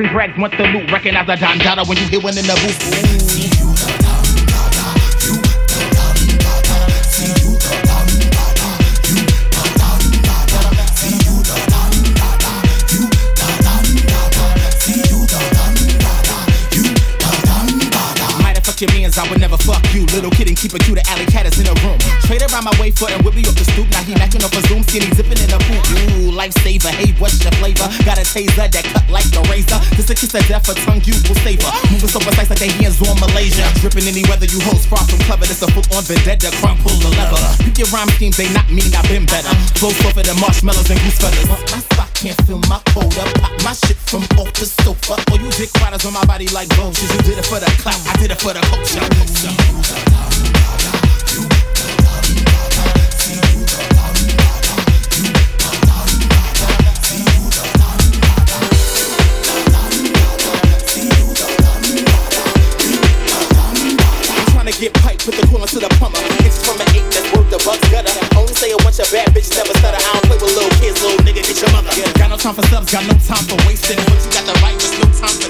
Jeffrey Braggs want the loot. Recognize the Don Dada when you hear one in the booth. Ooh. your mans, I would never fuck you. Little kid and keep it cute, the alley cat is in the room. Trade around my way foot and whip me up the stoop. Now he macking up a zoom, skinny zipping in the poop. Ooh lifesaver. Hey, what's your flavor? Got a taser that cut like a razor. Just a kiss of death, a tongue you will savor. Moving so precise like they hands on Malaysia. Dripping any weather you host, far from clever. That's a full on vendetta, crime pull the lever. You get rhyme schemes, they not mean I've been better. Flow for the marshmallows and goose feathers. My spot can't feel my quota. Pop my shit from off the sofa. Oh, you dick riders on my body like vultures. You did it for the clout, I did it for the culture. time for subs, got no time for wasting. What you got the right, there's no time for